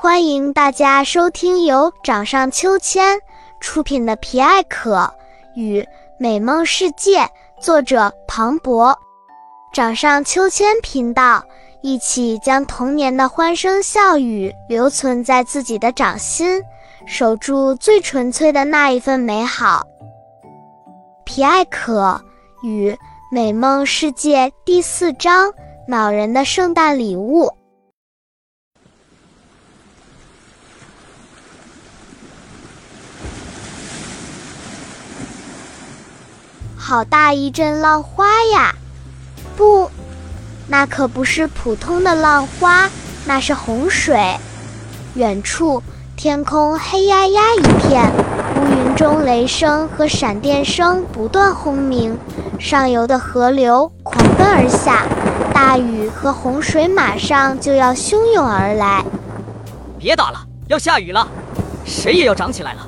欢迎大家收听由掌上秋千出品的《皮艾可与美梦世界》，作者庞博。掌上秋千频道，一起将童年的欢声笑语留存在自己的掌心，守住最纯粹的那一份美好。《皮艾可与美梦世界》第四章：恼人的圣诞礼物。好大一阵浪花呀！不，那可不是普通的浪花，那是洪水。远处天空黑压压一片，乌云中雷声和闪电声不断轰鸣，上游的河流狂奔而下，大雨和洪水马上就要汹涌而来。别打了，要下雨了，水也要涨起来了。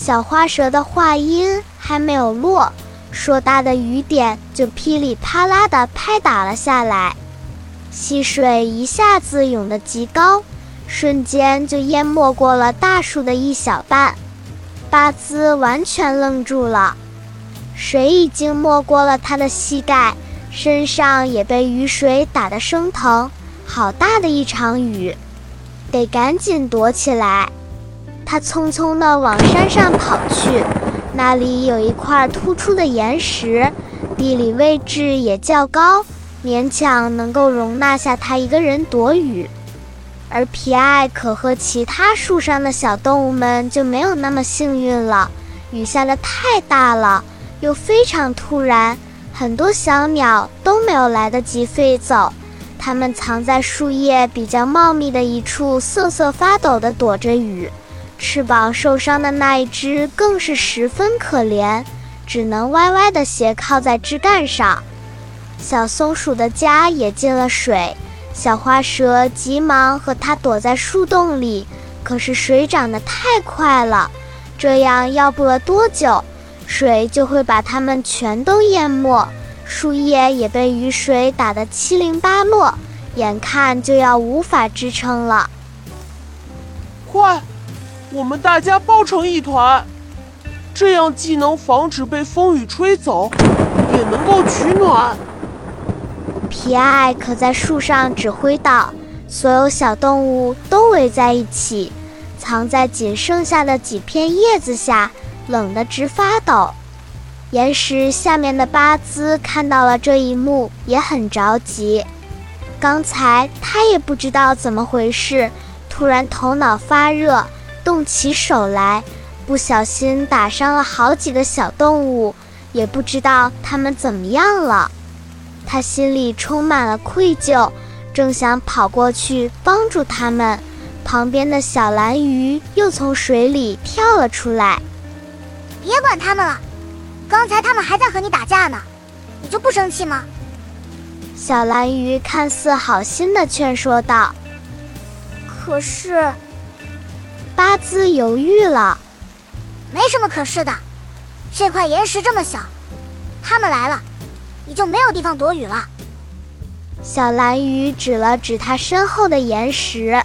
小花蛇的话音还没有落，硕大的雨点就噼里啪啦地拍打了下来，溪水一下子涌得极高，瞬间就淹没过了大树的一小半。巴兹完全愣住了，水已经没过了他的膝盖，身上也被雨水打得生疼。好大的一场雨，得赶紧躲起来。他匆匆地往山上跑去，那里有一块突出的岩石，地理位置也较高，勉强能够容纳下他一个人躲雨。而皮埃可和其他树上的小动物们就没有那么幸运了，雨下的太大了，又非常突然，很多小鸟都没有来得及飞走，它们藏在树叶比较茂密的一处，瑟瑟发抖地躲着雨。翅膀受伤的那一只更是十分可怜，只能歪歪的斜靠在枝干上。小松鼠的家也进了水，小花蛇急忙和它躲在树洞里，可是水涨得太快了，这样要不了多久，水就会把它们全都淹没，树叶也被雨水打得七零八落，眼看就要无法支撑了。快！我们大家抱成一团，这样既能防止被风雨吹走，也能够取暖。皮埃可在树上指挥道：“所有小动物都围在一起，藏在仅剩下的几片叶子下，冷得直发抖。”岩石下面的巴兹看到了这一幕，也很着急。刚才他也不知道怎么回事，突然头脑发热。动起手来，不小心打伤了好几个小动物，也不知道它们怎么样了。他心里充满了愧疚，正想跑过去帮助他们，旁边的小蓝鱼又从水里跳了出来。别管他们了，刚才他们还在和你打架呢，你就不生气吗？小蓝鱼看似好心的劝说道：“可是……”巴兹犹豫了，没什么可是的，这块岩石这么小，他们来了，你就没有地方躲雨了。小蓝鱼指了指他身后的岩石，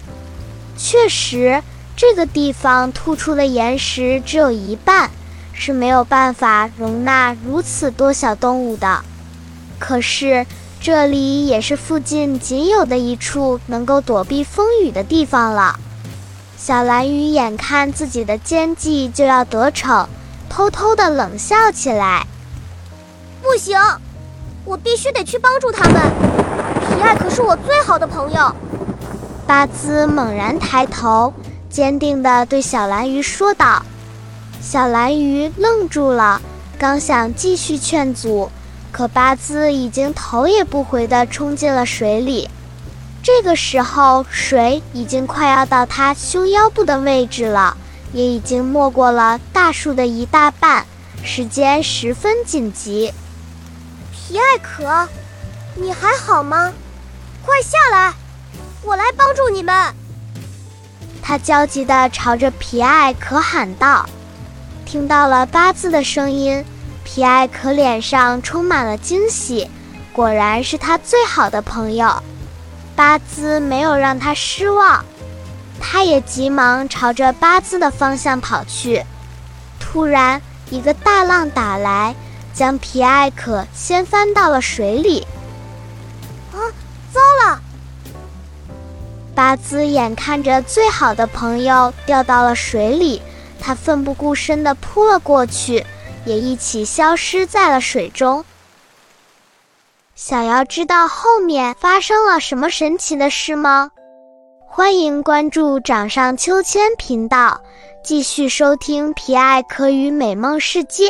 确实，这个地方突出的岩石只有一半，是没有办法容纳如此多小动物的。可是，这里也是附近仅有的一处能够躲避风雨的地方了。小蓝鱼眼看自己的奸计就要得逞，偷偷的冷笑起来。不行，我必须得去帮助他们。皮艾可是我最好的朋友。巴兹猛然抬头，坚定地对小蓝鱼说道。小蓝鱼愣住了，刚想继续劝阻，可巴兹已经头也不回地冲进了水里。这个时候，水已经快要到他胸腰部的位置了，也已经没过了大树的一大半，时间十分紧急。皮艾可，你还好吗？快下来，我来帮助你们！他焦急地朝着皮艾可喊道。听到了八字的声音，皮艾可脸上充满了惊喜，果然是他最好的朋友。巴兹没有让他失望，他也急忙朝着巴兹的方向跑去。突然，一个大浪打来，将皮艾可掀翻到了水里。啊，糟了！巴兹眼看着最好的朋友掉到了水里，他奋不顾身地扑了过去，也一起消失在了水中。想要知道后面发生了什么神奇的事吗？欢迎关注掌上秋千频道，继续收听《皮艾可与美梦世界》。